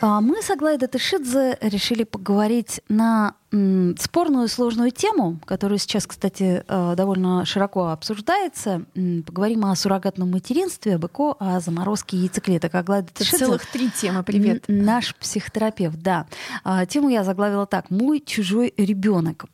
А Мы с Аглайдой Датышидзе решили поговорить на спорную и сложную тему, которая сейчас, кстати, э, довольно широко обсуждается. Поговорим о суррогатном материнстве, об ЭКО, о заморозке яйцеклеток. Аглайда Это Датышидзе целых три темы. Привет. Наш психотерапевт, да. А, Тему я заглавила так. Мой чужой ребенок.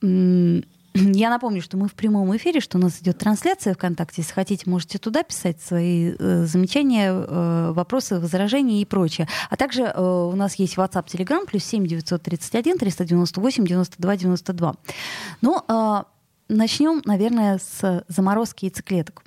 Я напомню, что мы в прямом эфире, что у нас идет трансляция ВКонтакте. Если хотите, можете туда писать свои э, замечания, э, вопросы, возражения и прочее. А также э, у нас есть WhatsApp, Telegram, плюс 7 931 398 92 92. Ну, э, начнем, наверное, с заморозки яйцеклеток.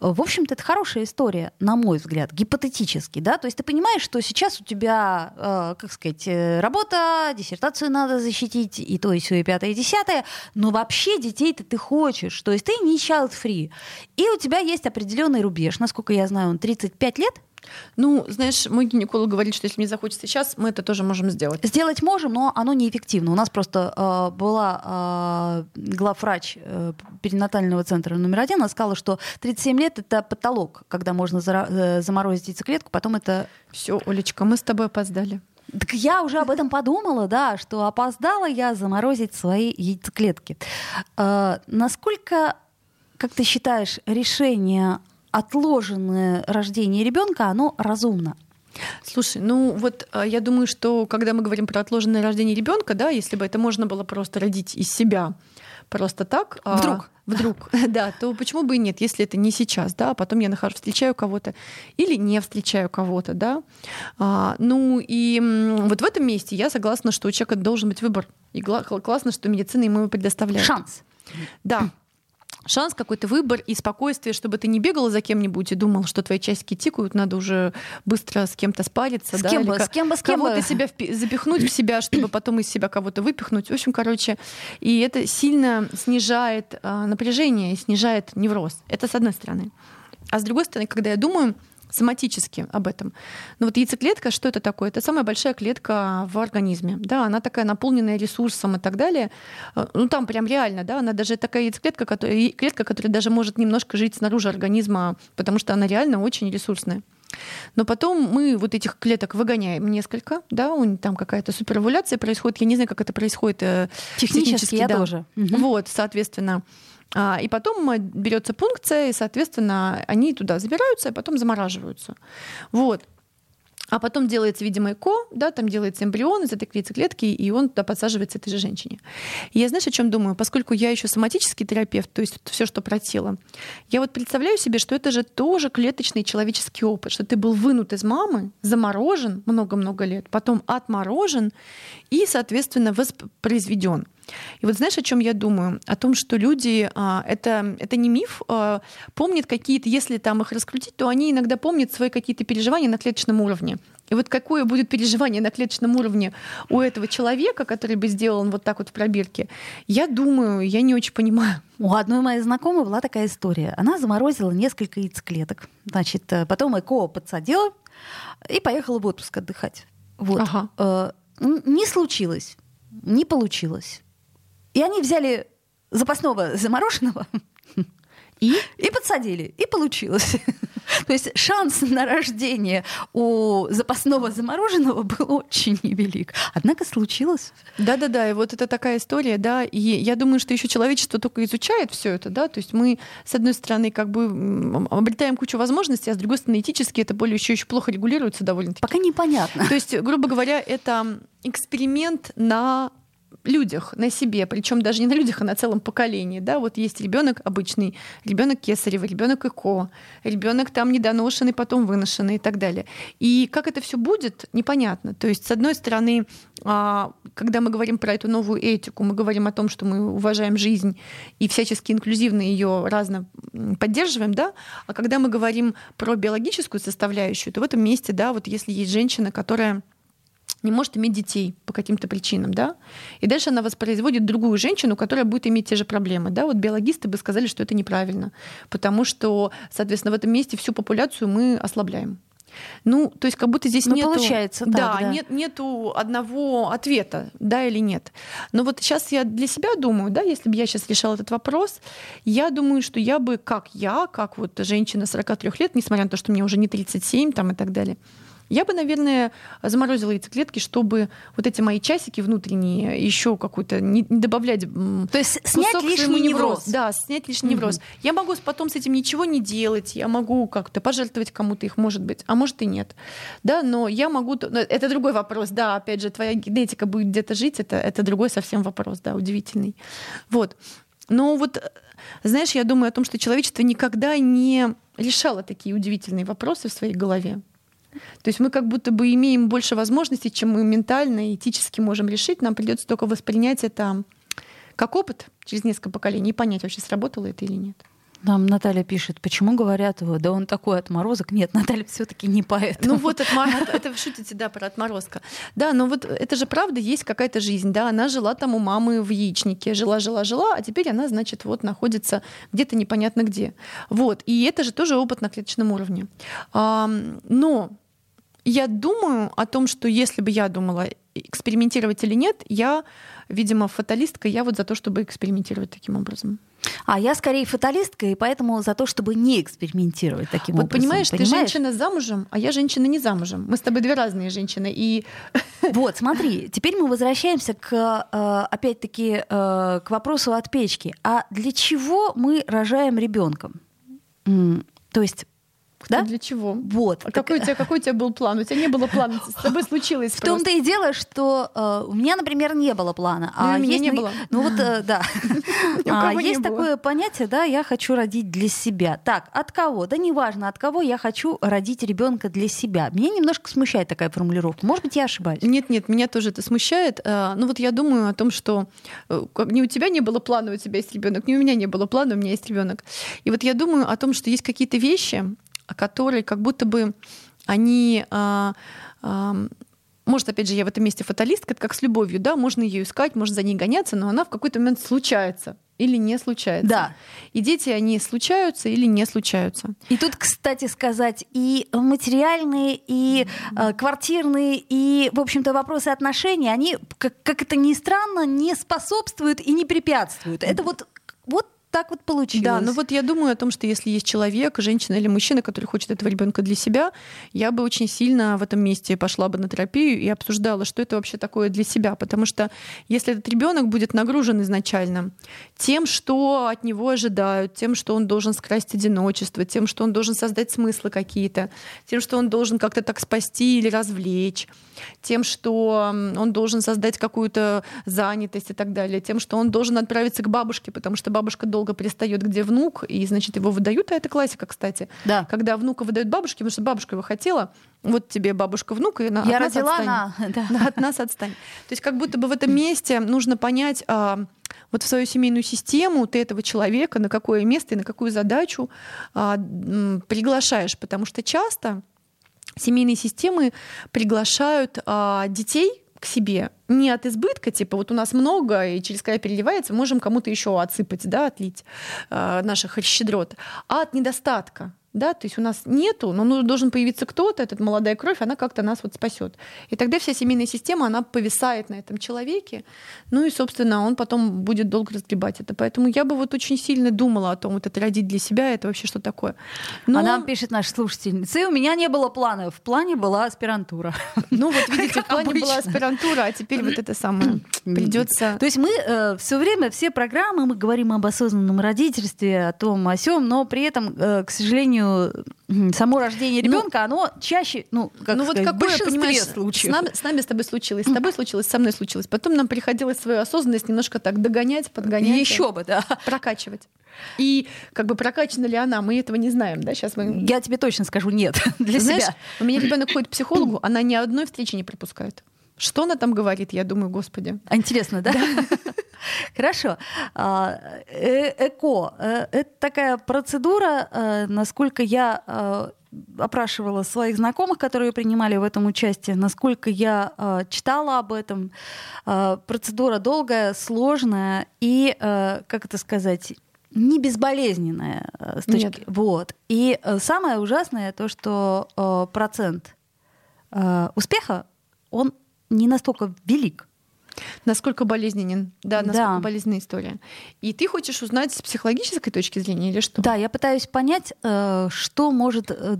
В общем-то, это хорошая история, на мой взгляд, гипотетически, да, то есть ты понимаешь, что сейчас у тебя, э, как сказать, э, работа, диссертацию надо защитить, и то, и все, и пятое, и десятое, но вообще детей-то ты хочешь, то есть ты не child-free, и у тебя есть определенный рубеж, насколько я знаю, он 35 лет, Ну, знаешь, мой гинеколог говорит, что если мне захочется сейчас, мы это тоже можем сделать. Сделать можем, но оно неэффективно. У нас просто э, была э, главврач э, перинатального центра номер один, она сказала, что 37 лет это потолок, когда можно зара- э, заморозить яйцеклетку, потом это Все, Олечка, мы с тобой опоздали. так я уже об этом подумала, да, что опоздала я заморозить свои яйцеклетки. Э, насколько, как ты считаешь, решение отложенное рождение ребенка, оно разумно? Слушай, ну вот э, я думаю, что когда мы говорим про отложенное рождение ребенка, да, если бы это можно было просто родить из себя просто так, а, Вдруг. вдруг, да, то почему бы и нет, если это не сейчас, да, а потом я нахожу, встречаю кого-то или не встречаю кого-то, да. А, ну и вот в этом месте я согласна, что у человека должен быть выбор. И классно, что медицина ему предоставляет. Шанс. Да. Шанс, какой-то выбор и спокойствие, чтобы ты не бегала за кем-нибудь и думал, что твои часики тикают, надо уже быстро с кем-то спариться. С да, кем бы, с кем бы, с кем бы. Кого-то себя впи- запихнуть в себя, чтобы потом из себя кого-то выпихнуть. В общем, короче, и это сильно снижает а, напряжение снижает невроз. Это с одной стороны. А с другой стороны, когда я думаю соматически об этом. Но вот яйцеклетка, что это такое? Это самая большая клетка в организме. Да, она такая наполненная ресурсом и так далее. Э, Ну там прям реально, да, она даже такая яйцеклетка, которая, клетка, которая даже может немножко жить снаружи организма, потому что она реально очень ресурсная. Но потом мы вот этих клеток выгоняем несколько, да, у них там какая-то суперовуляция происходит. Я не знаю, как это происходит э, Технически я да. тоже. Мгм. Вот, соответственно. А, И потом э, берется пункция, и, соответственно, они туда забираются, и потом замораживаются. Вот. А потом делается, видимо, ЭКО, да, там делается эмбрион из этой яйцеклетки, и он туда подсаживается этой же женщине. И я, знаешь, о чем думаю? Поскольку я еще соматический терапевт, то есть все, что про тело, я вот представляю себе, что это же тоже клеточный человеческий опыт, что ты был вынут из мамы, заморожен много-много лет, потом отморожен и, соответственно, воспроизведен. И вот знаешь, о чем я думаю? О том, что люди, а, это, это не миф, а, помнят какие-то, если там их раскрутить, то они иногда помнят свои какие-то переживания на клеточном уровне. И вот какое будет переживание на клеточном уровне у этого человека, который бы сделал вот так вот в пробирке, я думаю, я не очень понимаю. У одной моей знакомой была такая история. Она заморозила несколько яйцеклеток. Значит, э, потом ЭКО подсадила и поехала в отпуск отдыхать. Вот. Ага. Э, Не случилось, не получилось. И они взяли запасного замороженного И и подсадили, и получилось. То есть шанс на рождение у запасного замороженного был очень невелик. Однако случилось. Да-да-да, и вот это такая история, да, и я думаю, что еще человечество только изучает все это, да, то есть мы, с одной стороны, как бы обретаем кучу возможностей, а с другой стороны, этически это более еще, еще плохо регулируется довольно-таки. Пока непонятно. То есть, грубо говоря, это эксперимент на людях, на себе, причем даже не на людях, а на целом поколении. Да? Вот есть ребенок обычный, ребенок кесарева, ребенок ЭКО, ребенок там недоношенный, потом выношенный и так далее. И как это все будет, непонятно. То есть, с одной стороны, а, когда мы говорим про эту новую этику, мы говорим о том, что мы уважаем жизнь и всячески инклюзивно ее разно поддерживаем, да, а когда мы говорим про биологическую составляющую, то в этом месте, да, вот если есть женщина, которая не может иметь детей по каким-то причинам, да, и дальше она воспроизводит другую женщину, которая будет иметь те же проблемы, да, вот биологисты бы сказали, что это неправильно, потому что, соответственно, в этом месте всю популяцию мы ослабляем. Ну, то есть как будто здесь ну, нету... получается да, так, да. Нет, нету одного ответа, да или нет. Но вот сейчас я для себя думаю, да, если бы я сейчас решала этот вопрос, я думаю, что я бы, как я, как вот женщина 43 лет, несмотря на то, что мне уже не 37 там и так далее, я бы, наверное, заморозила яйцеклетки, чтобы вот эти мои часики внутренние еще какую-то не, не добавлять. То есть снять лишний невроз. Да, снять лишний угу. невроз. Я могу потом с этим ничего не делать, я могу как-то пожертвовать кому-то их, может быть, а может и нет. Да, но я могу... Это другой вопрос, да, опять же, твоя генетика будет где-то жить, это, это другой совсем вопрос, да, удивительный. Вот. Но вот, знаешь, я думаю о том, что человечество никогда не решало такие удивительные вопросы в своей голове. То есть мы как будто бы имеем больше возможностей, чем мы ментально и этически можем решить. Нам придется только воспринять это как опыт через несколько поколений и понять, вообще сработало это или нет. Нам Наталья пишет, почему говорят его, да он такой отморозок. Нет, Наталья все-таки не поэт. Ну вот отморозок, это вы шутите, да, про отморозка. Да, но вот это же правда, есть какая-то жизнь, да, она жила там у мамы в яичнике, жила, жила, жила, а теперь она, значит, вот находится где-то непонятно где. Вот, и это же тоже опыт на клеточном уровне. Но я думаю о том, что если бы я думала, экспериментировать или нет, я, видимо, фаталистка, я вот за то, чтобы экспериментировать таким образом. А я скорее фаталистка, и поэтому за то, чтобы не экспериментировать таким вот образом. Понимаешь, понимаешь, ты женщина замужем, а я женщина не замужем. Мы с тобой две разные женщины. И... Вот, смотри, теперь мы возвращаемся к, э, опять-таки, э, к вопросу от печки. А для чего мы рожаем ребенка? То есть да? для чего? Вот. А так... какой, у тебя, какой у тебя был план? У тебя не было плана, с тобой случилось В том-то и дело, что э, у меня, например, не было плана. Ну, а у меня есть, не было. Ну вот, э, да. а, есть такое понятие, да, я хочу родить для себя. Так, от кого? Да неважно, от кого я хочу родить ребенка для себя. Меня немножко смущает такая формулировка. Может быть, я ошибаюсь. Нет, нет, меня тоже это смущает. А, ну вот я думаю о том, что э, ни у тебя не было плана, у тебя есть ребенок, ни у меня не было плана, у меня есть ребенок. И вот я думаю о том, что есть какие-то вещи, которые как будто бы они а, а, может, опять же, я в этом месте фаталистка, как с любовью, да, можно ее искать, можно за ней гоняться, но она в какой-то момент случается или не случается. Да. И дети, они случаются или не случаются. И тут, кстати сказать, и материальные, и э, квартирные, и, в общем-то, вопросы отношений, они, как, как это ни странно, не способствуют и не препятствуют. Это вот, вот так вот получилось. Да, ну вот я думаю о том, что если есть человек, женщина или мужчина, который хочет этого ребенка для себя, я бы очень сильно в этом месте пошла бы на терапию и обсуждала, что это вообще такое для себя. Потому что если этот ребенок будет нагружен изначально тем, что от него ожидают, тем, что он должен скрасть одиночество, тем, что он должен создать смыслы какие-то, тем, что он должен как-то так спасти или развлечь, тем, что он должен создать какую-то занятость и так далее, тем, что он должен отправиться к бабушке, потому что бабушка долго пристает, где внук, и, значит, его выдают, а это классика, кстати. Да. Когда внука выдают бабушке, потому что бабушка его хотела, вот тебе бабушка внук, и на, Я от нас родила отстань. на... Да. От нас отстань. То есть как будто бы в этом месте нужно понять, а, вот в свою семейную систему ты этого человека на какое место и на какую задачу а, приглашаешь, потому что часто семейные системы приглашают а, детей к себе. Не от избытка, типа вот у нас много, и через край переливается, можем кому-то еще отсыпать, да, отлить э, наших щедрот, а от недостатка да, то есть у нас нету, но ну, должен появиться кто-то, эта молодая кровь, она как-то нас вот спасет. И тогда вся семейная система, она повисает на этом человеке, ну и, собственно, он потом будет долго разгребать это. Поэтому я бы вот очень сильно думала о том, вот это родить для себя, это вообще что такое. Но... А нам пишет наш слушательница, у меня не было плана, в плане была аспирантура. Ну вот видите, в плане была аспирантура, а теперь вот это самое придется. То есть мы э, все время, все программы, мы говорим об осознанном родительстве, о том, о сем, но при этом, э, к сожалению, само рождение ребенка, ну, оно чаще, ну, как ну сказать, вот какое, понимаешь, случаев. С нами, с нами с тобой случилось, с тобой случилось, со мной случилось. Потом нам приходилось свою осознанность немножко так догонять, подгонять. Еще бы, да. Прокачивать. И как бы прокачана ли она, мы этого не знаем, да? Сейчас мы. Я тебе точно скажу нет для Знаешь, себя. У меня ребенок ходит к психологу, она ни одной встречи не пропускает. Что она там говорит, я думаю, господи. А интересно, да? Хорошо. А, э, ЭКО. Э, это такая процедура, э, насколько я опрашивала своих знакомых, которые принимали в этом участие, насколько я э, читала об этом. Э, процедура долгая, сложная и, э, как это сказать, не безболезненная с точки. Нет. Вот. И самое ужасное то, что э, процент э, успеха он не настолько велик. Насколько болезненен, да, насколько Да. болезненная история. И ты хочешь узнать с психологической точки зрения или что? Да, я пытаюсь понять, э, что может э,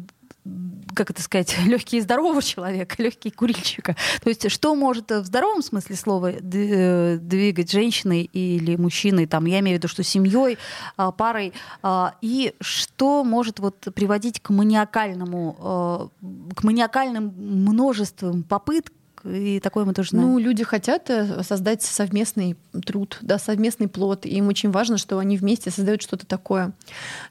как это сказать, легкий и здорового человека, легкий курильщика. То есть что может э, в здоровом смысле слова двигать женщиной или мужчиной, там, я имею в виду, что семьей, парой, и что может вот приводить к маниакальному, к маниакальным множествам попыток, и такое мы тоже знаем. Ну, люди хотят э, создать совместный труд, да, совместный плод. И им очень важно, что они вместе создают что-то такое.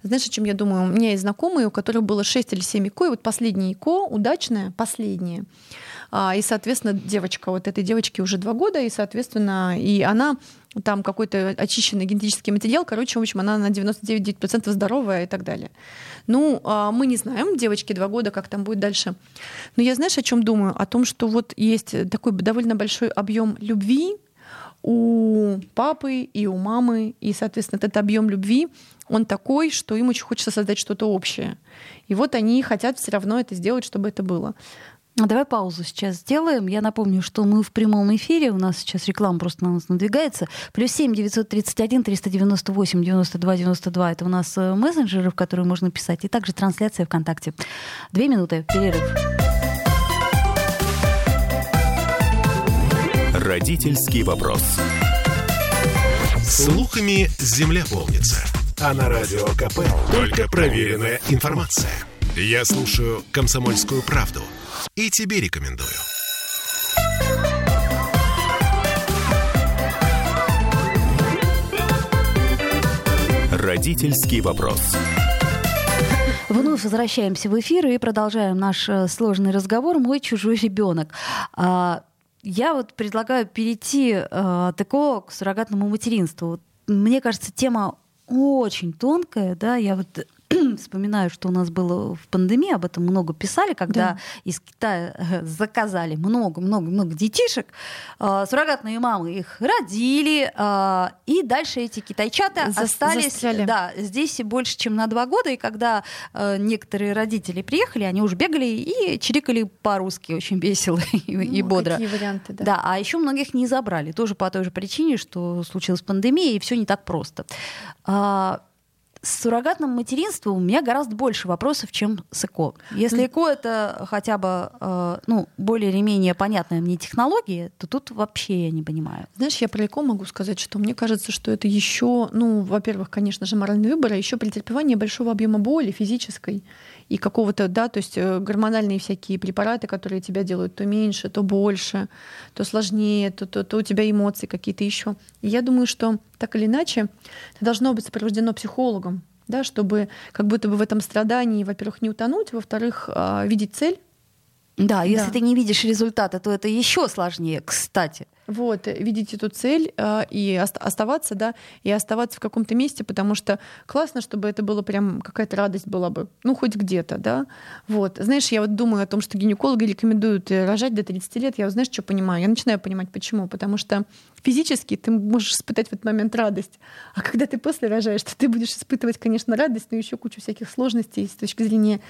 Знаешь, о чем я думаю? У меня есть знакомые, у которых было 6 или 7 ИКО, и вот последнее ИКО, удачное, последнее. А, И, соответственно, девочка, вот этой девочке уже два года, и, соответственно, и она там какой-то очищенный генетический материал, короче, в общем, она на 99% здоровая и так далее. Ну, а, мы не знаем, девочке два года, как там будет дальше. Но я, знаешь, о чем думаю? О том, что вот есть такой довольно большой объем любви у папы и у мамы, и, соответственно, этот объем любви, он такой, что им очень хочется создать что-то общее. И вот они хотят все равно это сделать, чтобы это было. А Давай паузу сейчас сделаем. Я напомню, что мы в прямом эфире. У нас сейчас реклама просто на нас надвигается. Плюс семь девятьсот тридцать один триста девяносто восемь девяносто два девяносто два. Это у нас э, мессенджеры, в которые можно писать. И также трансляция ВКонтакте. Две минуты. Перерыв. Родительский вопрос. Слухами земля полнится. А на радио КП только проверенная информация. Я слушаю «Комсомольскую правду» и тебе рекомендую. Родительский вопрос. Вновь возвращаемся в эфир и продолжаем наш э, сложный разговор «Мой чужой ребенок». А, Я вот предлагаю перейти э, от ЭКО к суррогатному материнству. Мне кажется, тема очень тонкая, да, я вот вспоминаю, что у нас было в пандемии, об этом много писали, когда Да. из Китая э, заказали много-много-много детишек, э, суррогатные мамы их родили, э, и дальше эти китайчата Зас- остались застряли. да, здесь больше, чем на два года, и когда э, некоторые родители приехали, они уже бегали и чирикали по-русски очень весело и, и Ну, бодро. Какие варианты, да. Да, а еще многих не забрали, тоже по той же причине, что случилась пандемия, и все не так просто. А, с суррогатным материнством у меня гораздо больше вопросов, чем с ЭКО. Если ЭКО это хотя бы э, ну, более или менее понятная мне технология, то тут вообще я не понимаю. Знаешь, я про ЭКО могу сказать, что мне кажется, что это еще, ну, во-первых, конечно же, моральный выбор, а еще претерпевание большого объема боли физической и какого-то, да, то есть э, гормональные всякие препараты, которые тебя делают то меньше, то больше, то сложнее, то, то, то у тебя эмоции какие-то еще. И я думаю, что так или иначе это должно быть сопровождено психологом, да, чтобы как будто бы в этом страдании, во-первых, не утонуть, во-вторых, а, видеть цель, Да, если Да. ты не видишь результата, то это еще сложнее, кстати. Вот, э, видеть эту цель э, и ост- оставаться, да, и оставаться в каком-то месте, потому что классно, чтобы это было прям какая-то радость была бы, ну, хоть где-то, да. Вот, знаешь, я вот думаю о том, что гинекологи рекомендуют э, рожать до 30 лет, я знаешь, что понимаю? Я начинаю понимать, почему. Потому что физически ты можешь испытать в этот момент радость, а когда ты после рожаешь, то ты будешь испытывать, конечно, радость, но еще кучу всяких сложностей с точки зрения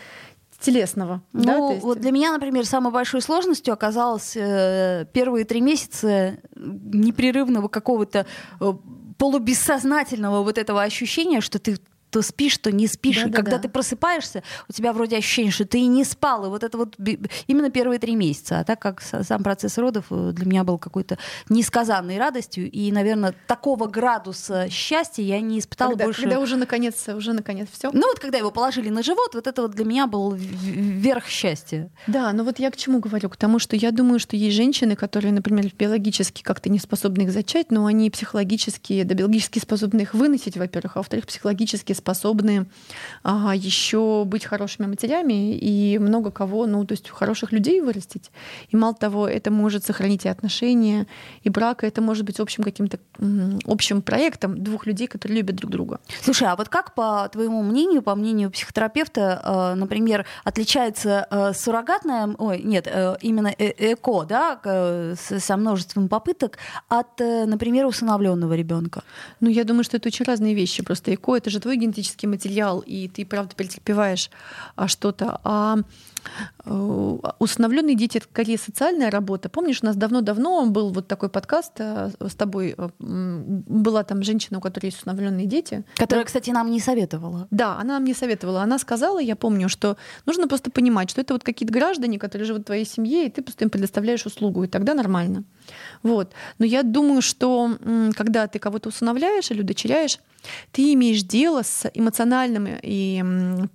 телесного. Ну, да, есть- вот для меня, например, самой большой сложностью оказалось э, первые три месяца непрерывного какого-то э, полубессознательного вот этого ощущения, что ты то спишь, то не спишь. и Да-да-да. когда ты просыпаешься, у тебя вроде ощущение, что ты и не спал. И вот это вот именно первые три месяца. А так как сам процесс родов э, для меня был какой-то несказанной радостью. И, наверное, такого градуса счастья я не испытала когда, больше. когда уже наконец, уже наконец все. Ну вот когда его положили на живот, вот это вот для меня был верх счастья. Да, но вот я к чему говорю? К тому, что я думаю, что есть женщины, которые, например, биологически как-то не способны их зачать, но они психологически, да, биологически способны их выносить, во-первых, а во-вторых, психологически способны а, еще быть хорошими матерями и много кого, ну, то есть хороших людей вырастить. И мало того, это может сохранить и отношения, и брак, это может быть общим каким-то общим проектом двух людей, которые любят друг друга. Слушай, а вот как, по твоему мнению, по мнению психотерапевта, э, например, отличается э, суррогатная, ой, нет, э, именно ЭКО, да, со множеством попыток от, например, усыновленного ребенка? Ну, я думаю, что это очень разные вещи. Просто ЭКО — это же твой генетический материал, и ты, правда, претерпеваешь а, что-то. А Э, усыновленные дети это скорее социальная работа. Помнишь, у нас давно-давно был вот такой подкаст э, с тобой. Э, была там женщина, у которой есть усыновленные дети. Которая, да. кстати, нам не советовала. Да, она нам не советовала. Она сказала, я помню, что нужно просто понимать, что это вот какие-то граждане, которые живут в твоей семье, и ты просто им предоставляешь услугу, и тогда нормально. Вот. Но я думаю, что когда ты кого-то усыновляешь или удочеряешь, ты имеешь дело с эмоциональным и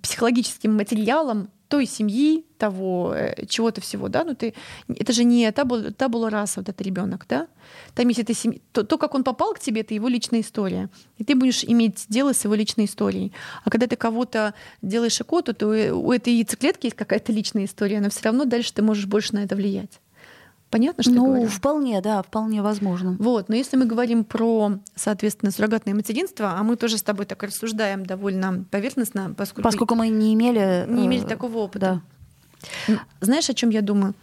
психологическим материалом той семьи, того э, чего-то всего, да, ну ты, это же не табула, табула раса, вот этот ребенок, да, там если ты семьи, то, то, как он попал к тебе, это его личная история, и ты будешь иметь дело с его личной историей. А когда ты кого-то делаешь икоту, то у этой яйцеклетки есть какая-то личная история, но все равно дальше ты можешь больше на это влиять. Понятно, что ну, я говорю? вполне, да, вполне возможно. Вот, но если мы говорим про, соответственно, суррогатное материнство, а мы тоже с тобой так рассуждаем довольно поверхностно, поскольку, поскольку мы не имели... Не имели э, такого опыта. Да. Знаешь, о чем я думаю?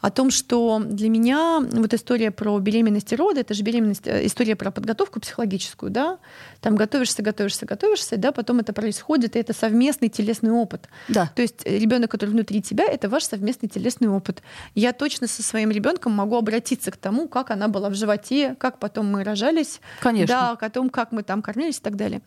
О том, что для меня вот история про беременность и роды, это же беременность, э, история про подготовку психологическую, да, там готовишься, готовишься, готовишься, да, потом это происходит, и это совместный телесный опыт. Да. То есть ребенок, который внутри тебя, это ваш совместный телесный опыт. Я точно со своим ребенком могу обратиться к тому, как она была в животе, как потом мы рожались, Конечно. да, о том, как мы там кормились и так далее.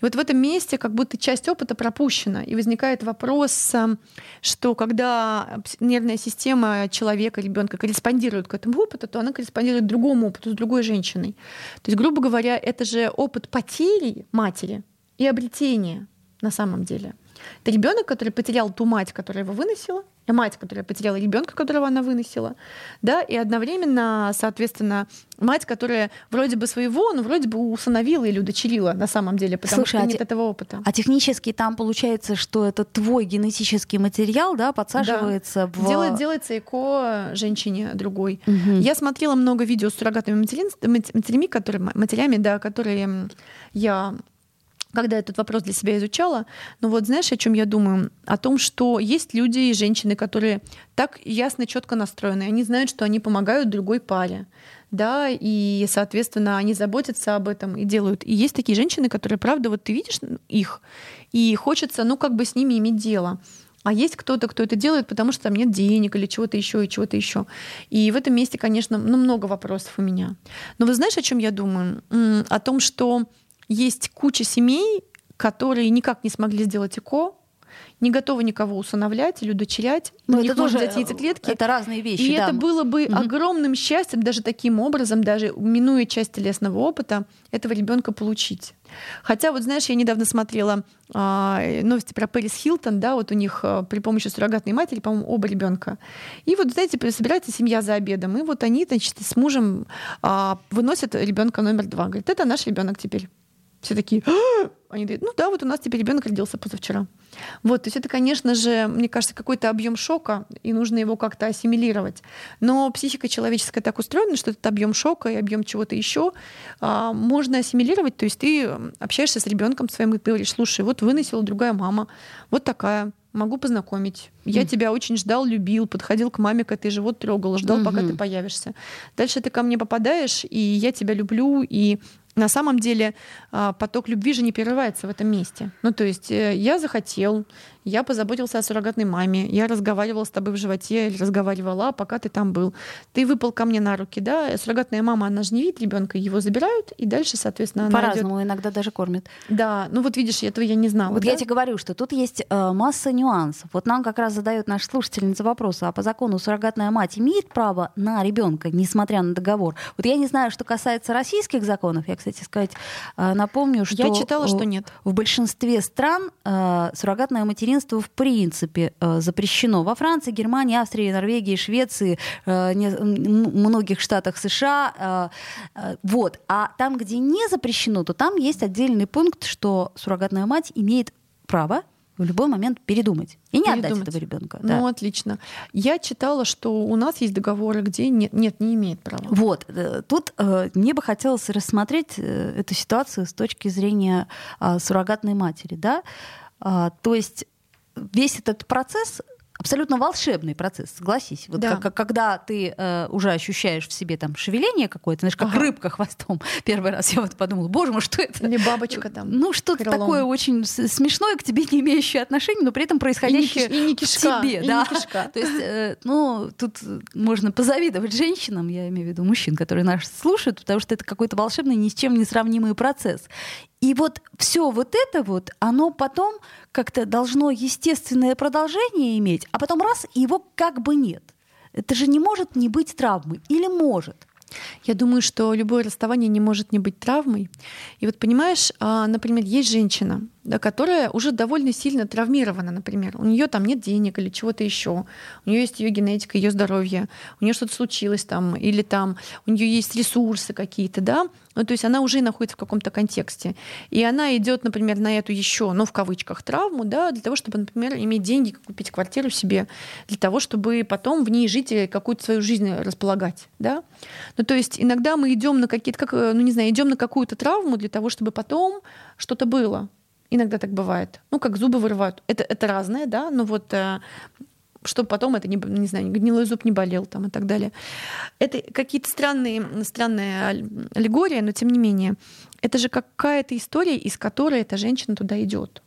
И вот в этом месте как будто часть опыта пропущена, и возникает вопрос, э, что когда нервная система человека, ребенка корреспондирует к этому опыту, то она корреспондирует другому опыту с другой женщиной. То есть, грубо говоря, это же опыт потери матери и обретения на самом деле. Это ребенок, который потерял ту мать, которая его выносила, мать, которая потеряла ребенка, которого она выносила, да, и одновременно, соответственно, мать, которая вроде бы своего, но вроде бы усыновила или удочерила на самом деле, потому Слушай, что а нет те... этого опыта. А технически там получается, что это твой генетический материал, да, подсаживается да. в... Делает, делается ЭКО женщине другой. Угу. Я смотрела много видео с суррогатными матерями, которые, матерями, да, которые я когда этот вопрос для себя изучала, но вот знаешь, о чем я думаю? О том, что есть люди и женщины, которые так ясно, четко настроены, они знают, что они помогают другой паре, да, и, соответственно, они заботятся об этом и делают. И есть такие женщины, которые, правда, вот ты видишь их, и хочется, ну, как бы с ними иметь дело. А есть кто-то, кто это делает, потому что там нет денег или чего-то еще и чего-то еще. И в этом месте, конечно, ну, много вопросов у меня. Но вы знаешь, о чем я думаю? О том, что есть куча семей, которые никак не смогли сделать ЭКО, не готовы никого усыновлять или удочерять. Но ну, это тоже взять яйцеклетки. Это разные вещи. И да. это было бы угу. огромным счастьем, даже таким образом, даже минуя часть телесного опыта, этого ребенка получить. Хотя, вот знаешь, я недавно смотрела а, новости про Пэрис Хилтон, да, вот у них а, при помощи суррогатной матери, по-моему, оба ребенка. И вот, знаете, собирается семья за обедом, и вот они, значит, с мужем а, выносят ребенка номер два. Говорят, это наш ребенок теперь. Все такие, «А!» они говорят, ну да, вот у нас теперь ребенок родился позавчера. Вот, то есть это, конечно же, мне кажется, какой-то объем шока, и нужно его как-то ассимилировать. Но психика человеческая так устроена, что этот объем шока и объем чего-то еще а, можно ассимилировать. То есть ты общаешься с ребенком своим и говоришь, слушай, вот выносила другая мама, вот такая, могу познакомить. Я mm. тебя очень ждал, любил, подходил к маме, когда ты живот трогал, ждал, mm-hmm. пока ты появишься. Дальше ты ко мне попадаешь, и я тебя люблю, и на самом деле а, поток любви же не прерывается в этом месте. Ну, то есть э, я захотел, я позаботился о суррогатной маме, я разговаривала с тобой в животе, или разговаривала, пока ты там был. Ты выпал ко мне на руки, да? Суррогатная мама, она же не видит ребенка, его забирают, и дальше, соответственно, она По-разному, идет... иногда даже кормят. Да, ну вот видишь, этого я не знала. Вот да? я тебе говорю, что тут есть э, масса нюансов. Вот нам как раз задают наши слушательницы вопрос, а по закону суррогатная мать имеет право на ребенка, несмотря на договор? Вот я не знаю, что касается российских законов, я кстати, сказать, э, напомню, что... Я читала, что нет. В большинстве стран э, суррогатное материнство материнство в принципе э, запрещено во Франции, Германии, Австрии, Норвегии, Швеции, э, многих штатах США. Э, вот. А там, где не запрещено, то там есть отдельный пункт, что суррогатная мать имеет право в любой момент передумать и не передумать. отдать этого ребенка. Ну, да. отлично. Я читала, что у нас есть договоры, где нет, нет не имеет права. Вот. Тут э, мне бы хотелось рассмотреть эту ситуацию с точки зрения э, суррогатной матери. Да? Э, то есть весь этот процесс абсолютно волшебный процесс, согласись. Вот да. как, когда ты э, уже ощущаешь в себе там шевеление какое-то, знаешь, как ага. рыбка хвостом. Первый раз я вот подумала, боже мой, что это? Или бабочка там. Ну, что-то такое очень смешное, к тебе не имеющее отношения, но при этом происходящее и не, кишка, в тебе. И да. не кишка. То есть, э, ну, тут можно позавидовать женщинам, я имею в виду мужчин, которые нас слушают, потому что это какой-то волшебный, ни с чем не сравнимый процесс. И вот все вот это вот, оно потом как-то должно естественное продолжение иметь, а потом раз, его как бы нет. Это же не может не быть травмой. Или может? Я думаю, что любое расставание не может не быть травмой. И вот понимаешь, а, например, есть женщина, да, которая уже довольно сильно травмирована, например. У нее там нет денег или чего-то еще. У нее есть ее генетика, ее здоровье. У нее что-то случилось там, или там у нее есть ресурсы какие-то, да. Ну, то есть она уже находится в каком-то контексте. И она идет, например, на эту еще, ну, в кавычках, травму, да, для того, чтобы, например, иметь деньги, купить квартиру себе, для того, чтобы потом в ней жить и какую-то свою жизнь располагать, да. Ну, то есть иногда мы идем на какие-то, как, ну, не знаю, идем на какую-то травму для того, чтобы потом что-то было. Иногда так бывает. Ну, как зубы вырывают. Это, это разное, да, но вот э, чтобы потом это, не, не знаю, гнилой зуб не болел там и так далее. Это какие-то странные, странные аллегории, но тем не менее. Это же какая-то история, из которой эта женщина туда идет.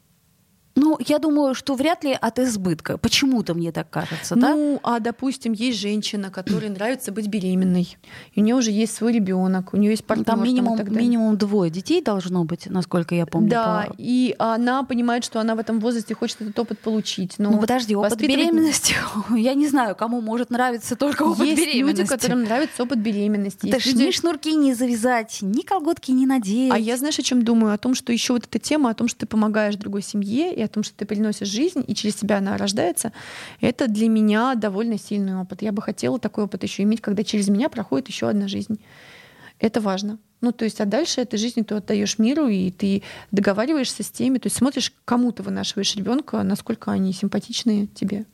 Ну, я думаю, что вряд ли от избытка. Почему-то мне так кажется, ну, да? Ну, а допустим, есть женщина, которой нравится быть беременной. И у нее уже есть свой ребенок, у нее есть партнер. Там минимум, минимум двое детей должно быть, насколько я помню. Да, по... и она понимает, что она в этом возрасте хочет этот опыт получить. Но ну, подожди, опыт воспитывать... беременности, я не знаю, кому может нравиться только опыт есть беременности. люди, которым нравится опыт беременности. Это люди... ни шнурки не завязать, ни колготки не надеть. А я, знаешь, о чем думаю? О том, что еще вот эта тема, о том, что ты помогаешь другой семье, и о том, что ты приносишь жизнь, и через тебя она рождается, это для меня довольно сильный опыт. Я бы хотела такой опыт еще иметь, когда через меня проходит еще одна жизнь. Это важно. Ну, то есть, а дальше этой жизни ты отдаешь миру, и ты договариваешься с теми, то есть смотришь, кому ты вынашиваешь ребенка, насколько они симпатичные тебе.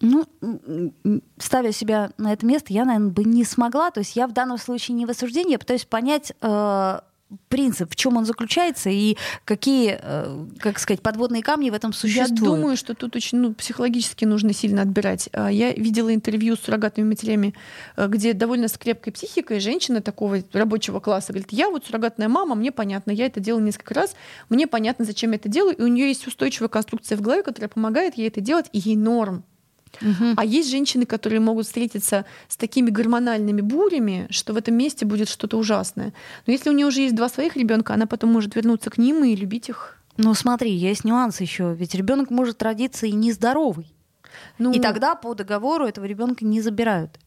Ну, ставя себя на это место, я, наверное, бы не смогла. То есть я в данном случае не в осуждении, я пытаюсь понять, э, принцип, в чем он заключается и какие, э, как сказать, подводные камни в этом существуют? Я думаю, что тут очень ну, психологически нужно сильно отбирать. А, я видела интервью с суррогатными матерями, э, где довольно с крепкой психикой женщина такого рабочего класса говорит, я вот суррогатная мама, мне понятно, я это делала несколько раз, мне понятно, зачем я это делаю, и у нее есть устойчивая конструкция в голове, которая помогает ей это делать, и ей норм. Угу. А есть женщины, которые могут встретиться с такими гормональными бурями, что в этом месте будет что-то ужасное. Но если у нее уже есть два своих ребенка, она потом может вернуться к ним и любить их. Ну смотри, есть нюанс еще, ведь ребенок может родиться и нездоровый. Ну, и тогда по договору этого ребенка не забирают.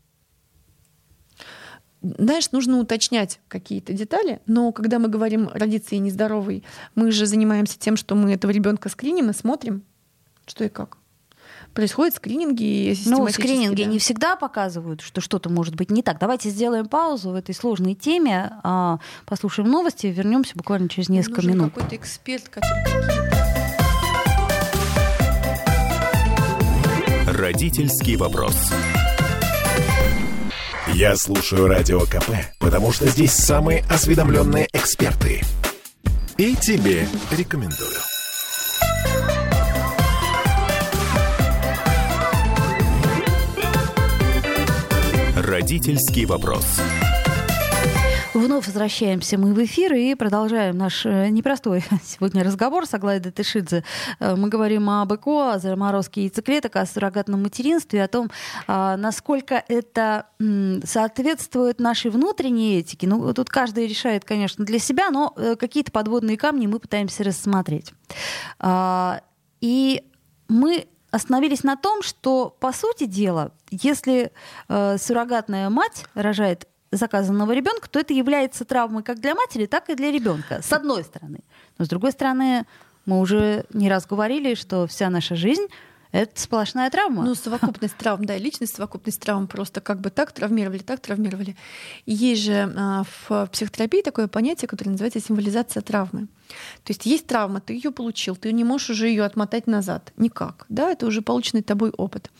Знаешь, нужно уточнять какие-то детали, но когда мы говорим родиться и нездоровый, мы же занимаемся тем, что мы этого ребенка скриним и смотрим, что и как происходят скрининги Ну, скрининги да. не всегда показывают, что что-то может быть не так. Давайте сделаем паузу в этой сложной теме, а, послушаем новости, вернемся буквально через несколько Нужен минут. какой-то эксперт, который Родительский вопрос. Я слушаю радио КП, потому что здесь самые осведомленные эксперты. И тебе рекомендую. Родительский вопрос. Вновь возвращаемся мы в эфир и продолжаем наш э, непростой сегодня разговор с Аглаей Датышидзе. Э, мы говорим об ЭКО, о заморозке яйцеклеток, о суррогатном материнстве, о том, а, насколько это соответствует нашей внутренней этике. Ну, тут каждый решает, конечно, для себя, но э, какие-то подводные камни мы пытаемся рассмотреть. А, и мы остановились на том, что, по сути дела, если э, суррогатная мать рожает заказанного ребенка, то это является травмой как для матери, так и для ребенка, с одной стороны. Но с другой стороны, Мы уже не раз говорили, что вся наша жизнь это сплошная травма. Ну, совокупность травм, да, личность, совокупность травм просто как бы так травмировали, так травмировали. Есть же а, в психотерапии такое понятие, которое называется символизация травмы. То есть есть травма, ты ее получил, ты не можешь уже ее отмотать назад. Никак. Да, это уже полученный тобой опыт.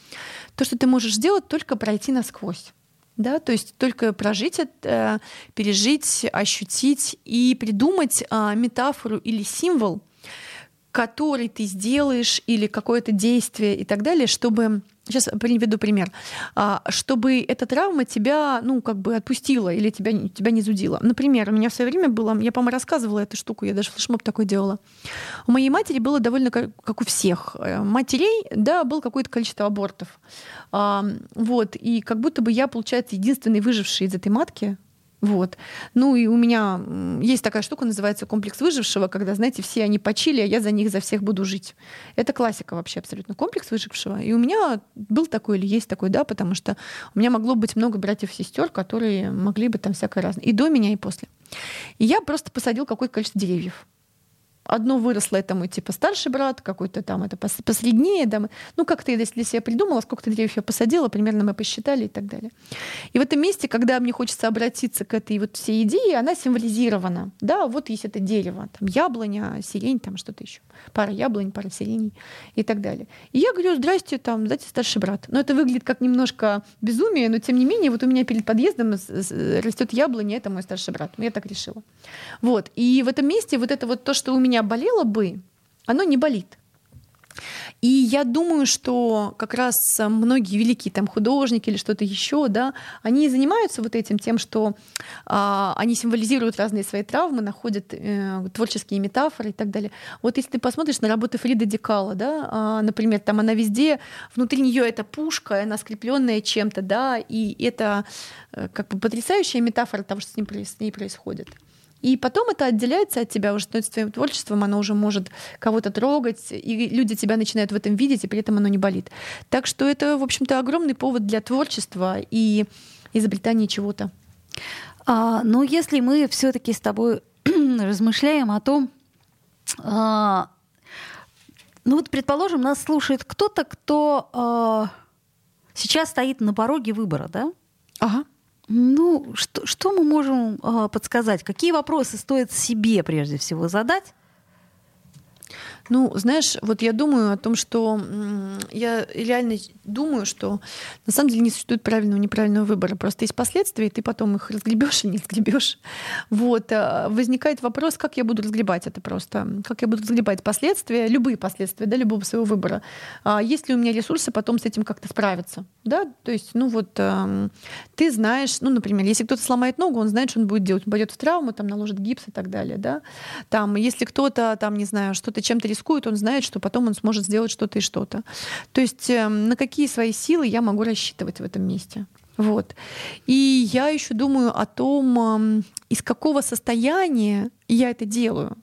То, что ты можешь сделать, только пройти насквозь. Да, то есть только прожить это, пережить, ощутить и придумать а, метафору или символ, который ты сделаешь или какое-то действие и так далее, чтобы Сейчас приведу пример. А, чтобы эта травма тебя, ну, как бы отпустила или тебя, тебя не зудила. Например, у меня в свое время было, я, по-моему, рассказывала эту штуку, я даже флешмоб такой делала. У моей матери было довольно, как у всех э, матерей, да, было какое-то количество абортов. Вот, и как будто бы я, получается, единственный выживший из этой матки, вот. Ну и у меня есть такая штука, называется комплекс выжившего, когда, знаете, все они почили, а я за них за всех буду жить. Это классика вообще абсолютно. Комплекс выжившего. И у меня был такой или есть такой, да, потому что у меня могло быть много братьев и сестер, которые могли бы там всякое разное. И до меня, и после. И я просто посадил какое-то количество деревьев. Одно выросло, это мой типа старший брат, какой-то там это посреднее. Да, ну, как-то я для себя придумала, сколько деревьев я посадила, примерно мы посчитали и так далее. И в этом месте, когда мне хочется обратиться к этой вот всей идее, она символизирована. Да, вот есть это дерево, там яблоня, сирень, там что-то еще. Пара яблонь, пара сиреней и так далее. И я говорю, здрасте, там, знаете, старший брат. Но это выглядит как немножко безумие, но тем не менее, вот у меня перед подъездом растет яблоня, это мой старший брат. Я так решила. Вот. И в этом месте вот это вот то, что у меня меня болело бы, оно не болит. И я думаю, что как раз многие великие там художники или что-то еще, да, они занимаются вот этим тем, что а, они символизируют разные свои травмы, находят э, творческие метафоры и так далее. Вот если ты посмотришь на работы Фриды Дикала, да, а, например, там она везде, внутри нее это пушка, она скрепленная чем-то, да, и это э, как бы потрясающая метафора того, что с, ним, с ней происходит. И потом это отделяется от тебя, уже становится твоим творчеством, оно уже может кого-то трогать, и люди тебя начинают в этом видеть, и при этом оно не болит. Так что это, в общем-то, огромный повод для творчества и изобретания чего-то. А, но если мы все-таки с тобой размышляем о том, а, ну вот, предположим, нас слушает кто-то, кто а, сейчас стоит на пороге выбора, да? Ага. Ну, что, что мы можем э, подсказать? Какие вопросы стоит себе прежде всего задать? Ну, знаешь, вот я думаю о том, что я реально думаю, что на самом деле не существует правильного и неправильного выбора. Просто есть последствия, и ты потом их разгребешь и не разгребешь. Вот. А, возникает вопрос, как я буду разгребать это просто. Как я буду разгребать последствия, любые последствия, да, любого своего выбора. А есть ли у меня ресурсы потом с этим как-то справиться? Да, то есть, ну вот, ты знаешь, ну, например, если кто-то сломает ногу, он знает, что он будет делать. Он пойдет в травму, там наложит гипс и так далее, да. Там, если кто-то, там, не знаю, что-то чем-то рискует, он знает, что потом он сможет сделать что-то и что-то. То есть эм, на какие свои силы я могу рассчитывать в этом месте. Вот. И я еще думаю о том, эм, из какого состояния я это делаю.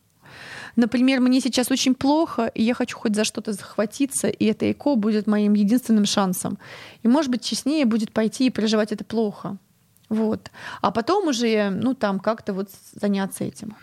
Например, мне сейчас очень плохо, и я хочу хоть за что-то захватиться, и это ЭКО будет моим единственным шансом. И, может быть, честнее будет пойти и переживать это плохо. Вот. А потом уже, ну, там как-то вот заняться этим.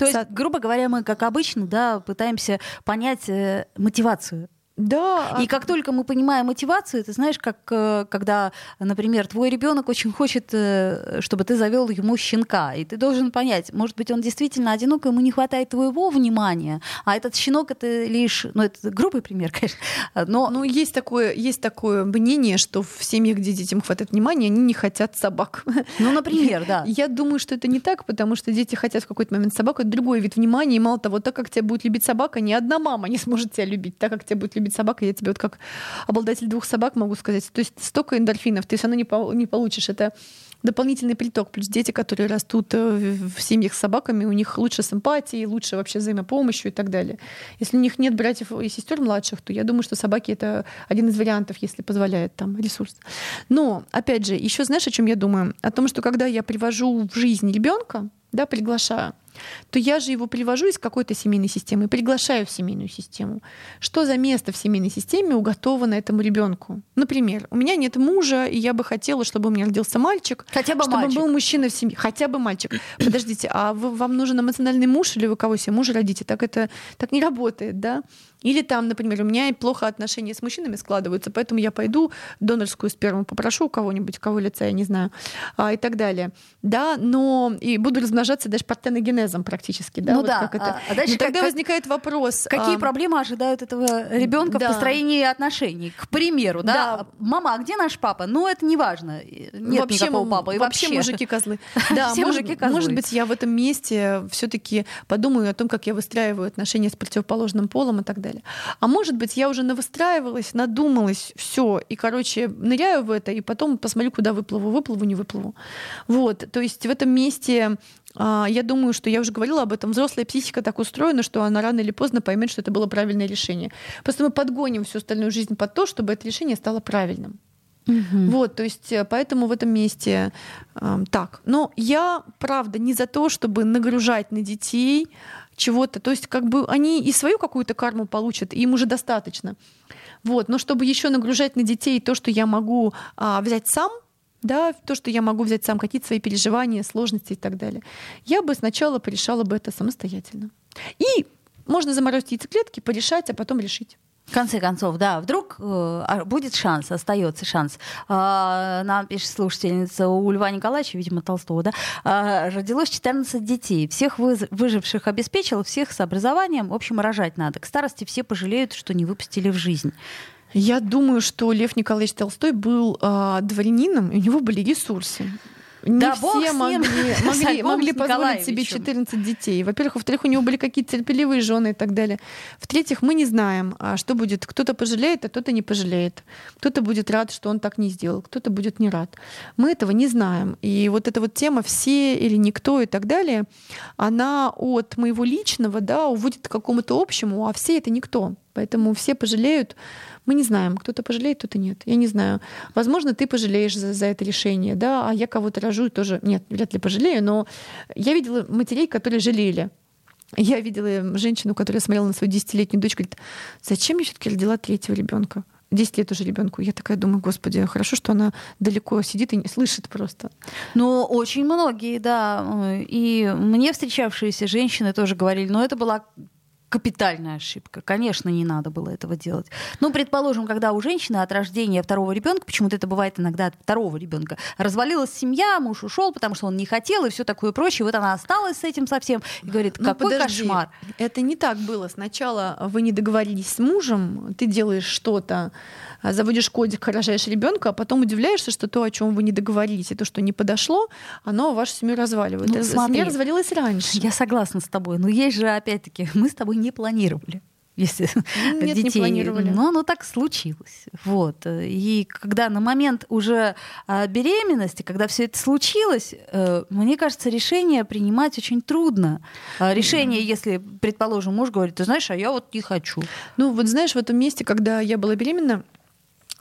То есть, грубо говоря, мы, как обычно, да, пытаемся понять э, мотивацию да. И как только мы понимаем мотивацию, ты знаешь, как э, когда, например, твой ребенок очень хочет, э, чтобы ты завел ему щенка, и ты должен понять, может быть, он действительно одинок, ему не хватает твоего внимания, а этот щенок это лишь, ну это грубый пример, конечно, но ну есть такое есть такое мнение, что в семьях, где детям хватает внимания, они не хотят собак. Ну, например, да. Я думаю, что это не так, потому что дети хотят в какой-то момент собаку, это другой вид внимания, и мало того, так как тебя будет любить собака, ни одна мама не сможет тебя любить, так как тебя будет любить любить собак, и я тебе вот как обладатель двух собак могу сказать, то есть столько эндорфинов ты все равно не, не получишь. Это дополнительный приток. Плюс дети, которые растут э, в семьях с собаками, у них лучше симпатии, лучше вообще взаимопомощью и так далее. Если у них нет братьев и сестер младших, то я думаю, что собаки это один из вариантов, если позволяет там ресурс. Но, опять же, еще знаешь, о чем я думаю? О том, что когда я привожу в жизнь ребенка, да, приглашаю, то я же его привожу из какой-то семейной системы и приглашаю в семейную систему. Что за место в семейной системе уготовано этому ребенку? Например, у меня нет мужа, и я бы хотела, чтобы у меня родился мальчик. Хотя бы чтобы мальчик. был мужчина в семье. Хотя бы мальчик. Подождите, а вы, вам нужен эмоциональный муж или вы кого себе мужа родите? Так это так не работает, да? Или там, например, у меня плохо отношения с мужчинами складываются, поэтому я пойду донорскую сперму попрошу у кого-нибудь, кого лица я не знаю, а, и так далее. Да, но и буду размножаться даже партеногенезом практически, да, Ну вот да, как это. а дальше Но тогда как- возникает вопрос. Какие а, проблемы ожидают этого ребенка да. в построении отношений? К примеру, да? Да. Мама, а где наш папа? Ну, это не важно. Нет вообще, никакого папы. И вообще, вообще, мужики козлы. Да, Все мужики козлы. может быть, я в этом месте все-таки подумаю о том, как я выстраиваю отношения с противоположным полом и так далее. А может быть, я уже навыстраивалась, надумалась, все, и, короче, ныряю в это, и потом посмотрю, куда выплыву, выплыву, не выплыву. Вот, то есть в этом месте а, я думаю, что я уже говорила об этом. Взрослая психика так устроена, что она рано или поздно поймет, что это было правильное решение. Просто мы подгоним всю остальную жизнь под то, чтобы это решение стало правильным. Мгм. Вот, то есть э, поэтому в этом месте эм, так. Но я, правда, не за то, чтобы нагружать на детей чего-то. То есть как бы они и свою какую-то карму получат, им уже достаточно. Вот, но чтобы еще нагружать на детей то, что я могу а, взять сам, да, то, что я могу взять сам, какие-то свои переживания, сложности и так далее, я бы сначала порешала бы это самостоятельно. И можно заморозить яйцеклетки, порешать, а потом решить. В конце концов, да, вдруг э, а, будет шанс, остается шанс. А, нам пишет слушательница у Льва Николаевича, видимо, Толстого, да, а, родилось 14 детей. Всех выз- выживших обеспечил, всех с образованием. В общем, рожать надо. К старости все пожалеют, что не выпустили в жизнь. Я думаю, что Лев Николаевич Толстой был а, дворянином, и у него были ресурсы. Не Да все могли, могли, могли позволить себе Николаевичем. 14 детей. Во-первых, во-вторых, у него были какие-то терпеливые жены и так далее. В-третьих, мы не знаем, а что будет. Кто-то пожалеет, а кто-то не пожалеет. Кто-то будет рад, что он так не сделал, кто-то будет не рад. Мы этого не знаем. И вот эта вот тема «все или никто» и так далее, она от моего личного да, уводит к какому-то общему, а все — это никто. Поэтому все пожалеют. Мы не знаем, кто-то пожалеет, кто-то нет. Я не знаю. Возможно, ты пожалеешь за, за это решение, да, а я кого-то рожу и тоже, нет, вряд ли пожалею, но я видела матерей, которые жалели. Я видела женщину, которая смотрела на свою десятилетнюю дочь, говорит, зачем я все-таки родила третьего ребенка? 10 лет уже ребенку. Я такая думаю, господи, хорошо, что она далеко сидит и не слышит просто. Ну, очень многие, да. э, И мне встречавшиеся женщины тоже говорили, но это была капитальная ошибка. Конечно, не надо было этого делать. Ну, предположим, когда у женщины от рождения второго ребенка, почему-то это бывает иногда от второго ребенка, развалилась семья, муж ушел, потому что он не хотел, и все такое прочее. Вот она осталась с этим совсем и говорит, Ну, какой подожди, кошмар. Это не так было. Сначала вы не договорились с мужем, ты делаешь что-то, заводишь кодик, рожаешь ребенка, а потом удивляешься, что то, о чем вы не договорились, и то, что не подошло, оно вашу семью разваливает. Ну, Э, смотри. Семья развалилась раньше. Я согласна с тобой, но есть же, опять-таки, мы с тобой не планировали. Если Нет, не детей. планировали. Но оно так случилось. Вот. И когда на момент уже а, беременности, когда все это случилось, э, мне кажется, решение принимать очень трудно. А, Решение, если, предположим, муж говорит, ты знаешь, а я вот не хочу. Ну, вот знаешь, в этом месте, когда я была беременна,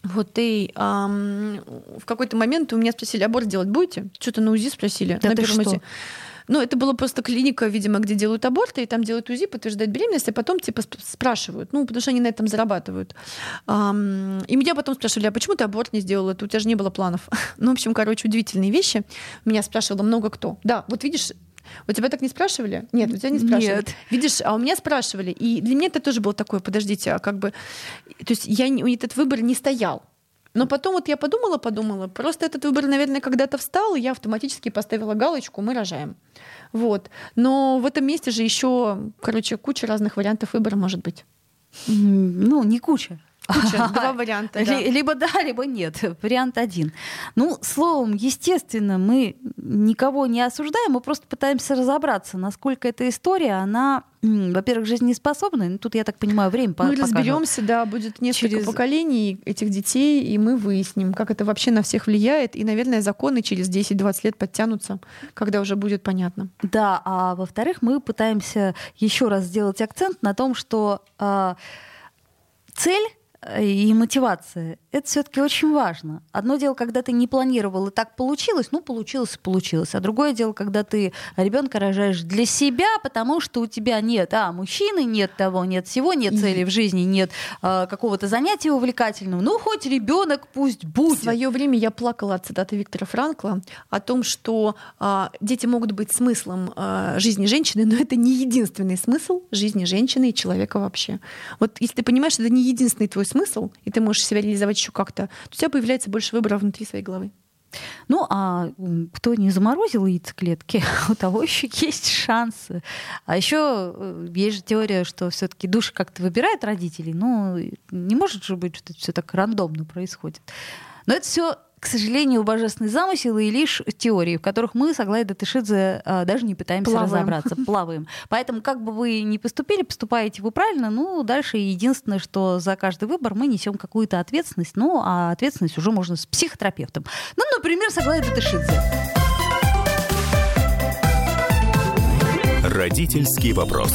вот и ам, в какой-то момент у меня спросили, аборт делать будете? Что-то на УЗИ спросили. Да на ты первом что? УЗИ. Ну, это была просто клиника, видимо, где делают аборты, и там делают УЗИ, подтверждают беременность, а потом типа сп- спрашивают, ну, потому что они на этом зарабатывают. И меня потом спрашивали, а почему ты аборт не сделала? Это у тебя же не было планов. ну, в общем, короче, удивительные вещи. Меня спрашивало много кто. Да, вот видишь, у тебя так не спрашивали? Нет, у тебя не спрашивали. Нет. Видишь, а у меня спрашивали. И для меня это тоже было такое, подождите, а как бы... То есть я, этот выбор не стоял. Но потом вот я подумала, подумала, просто этот выбор, наверное, когда-то встал, и я автоматически поставила галочку, мы рожаем. Вот. Но в этом месте же еще, короче, куча разных вариантов выбора может быть. Ну, не куча. Куча, два варианта. да. Ли- Либо да, либо нет. Вариант один. Ну, словом, естественно, мы никого не осуждаем, мы просто пытаемся разобраться, насколько эта история, она, во-первых, жизнеспособна. Ну, тут, я так понимаю, время покажет. разберемся, да, будет несколько Через- поколений этих детей, и мы выясним, как это вообще на всех влияет. И, наверное, законы через 10-20 лет подтянутся, когда уже будет понятно. Да, а во-вторых, мы пытаемся еще раз сделать акцент на том, что а, цель и мотивация. Это все-таки очень важно. Одно дело, когда ты не планировал и так получилось, ну получилось и получилось. А другое дело, когда ты ребенка рожаешь для себя, потому что у тебя нет, а мужчины, нет того, нет всего, нет цели в жизни, нет а, какого-то занятия увлекательного. Ну хоть ребенок пусть будет. В свое время я плакала от цитаты Виктора Франкла о том, что а, дети могут быть смыслом а, жизни женщины, но это не единственный смысл жизни женщины и человека вообще. Вот если ты понимаешь, что это не единственный твой смысл, и ты можешь себя реализовать еще как-то, то у тебя появляется больше выбора внутри своей головы. Ну, а кто не заморозил яйцеклетки, у того еще есть шансы. А еще э, есть же теория, что все-таки души как-то выбирают родителей. Ну, не может же быть, что это все так рандомно происходит. Но это все к сожалению, божественный замысел и лишь теории, в которых мы с Аглайдой Тышидзе а, даже не пытаемся плаваем. разобраться, плаваем. Поэтому как бы вы ни поступили, поступаете вы правильно, ну, дальше единственное, что за каждый выбор мы несем какую-то ответственность, ну, а ответственность уже можно с психотерапевтом. Ну, например, с Аглайдой Тышидзе. Родительский вопрос.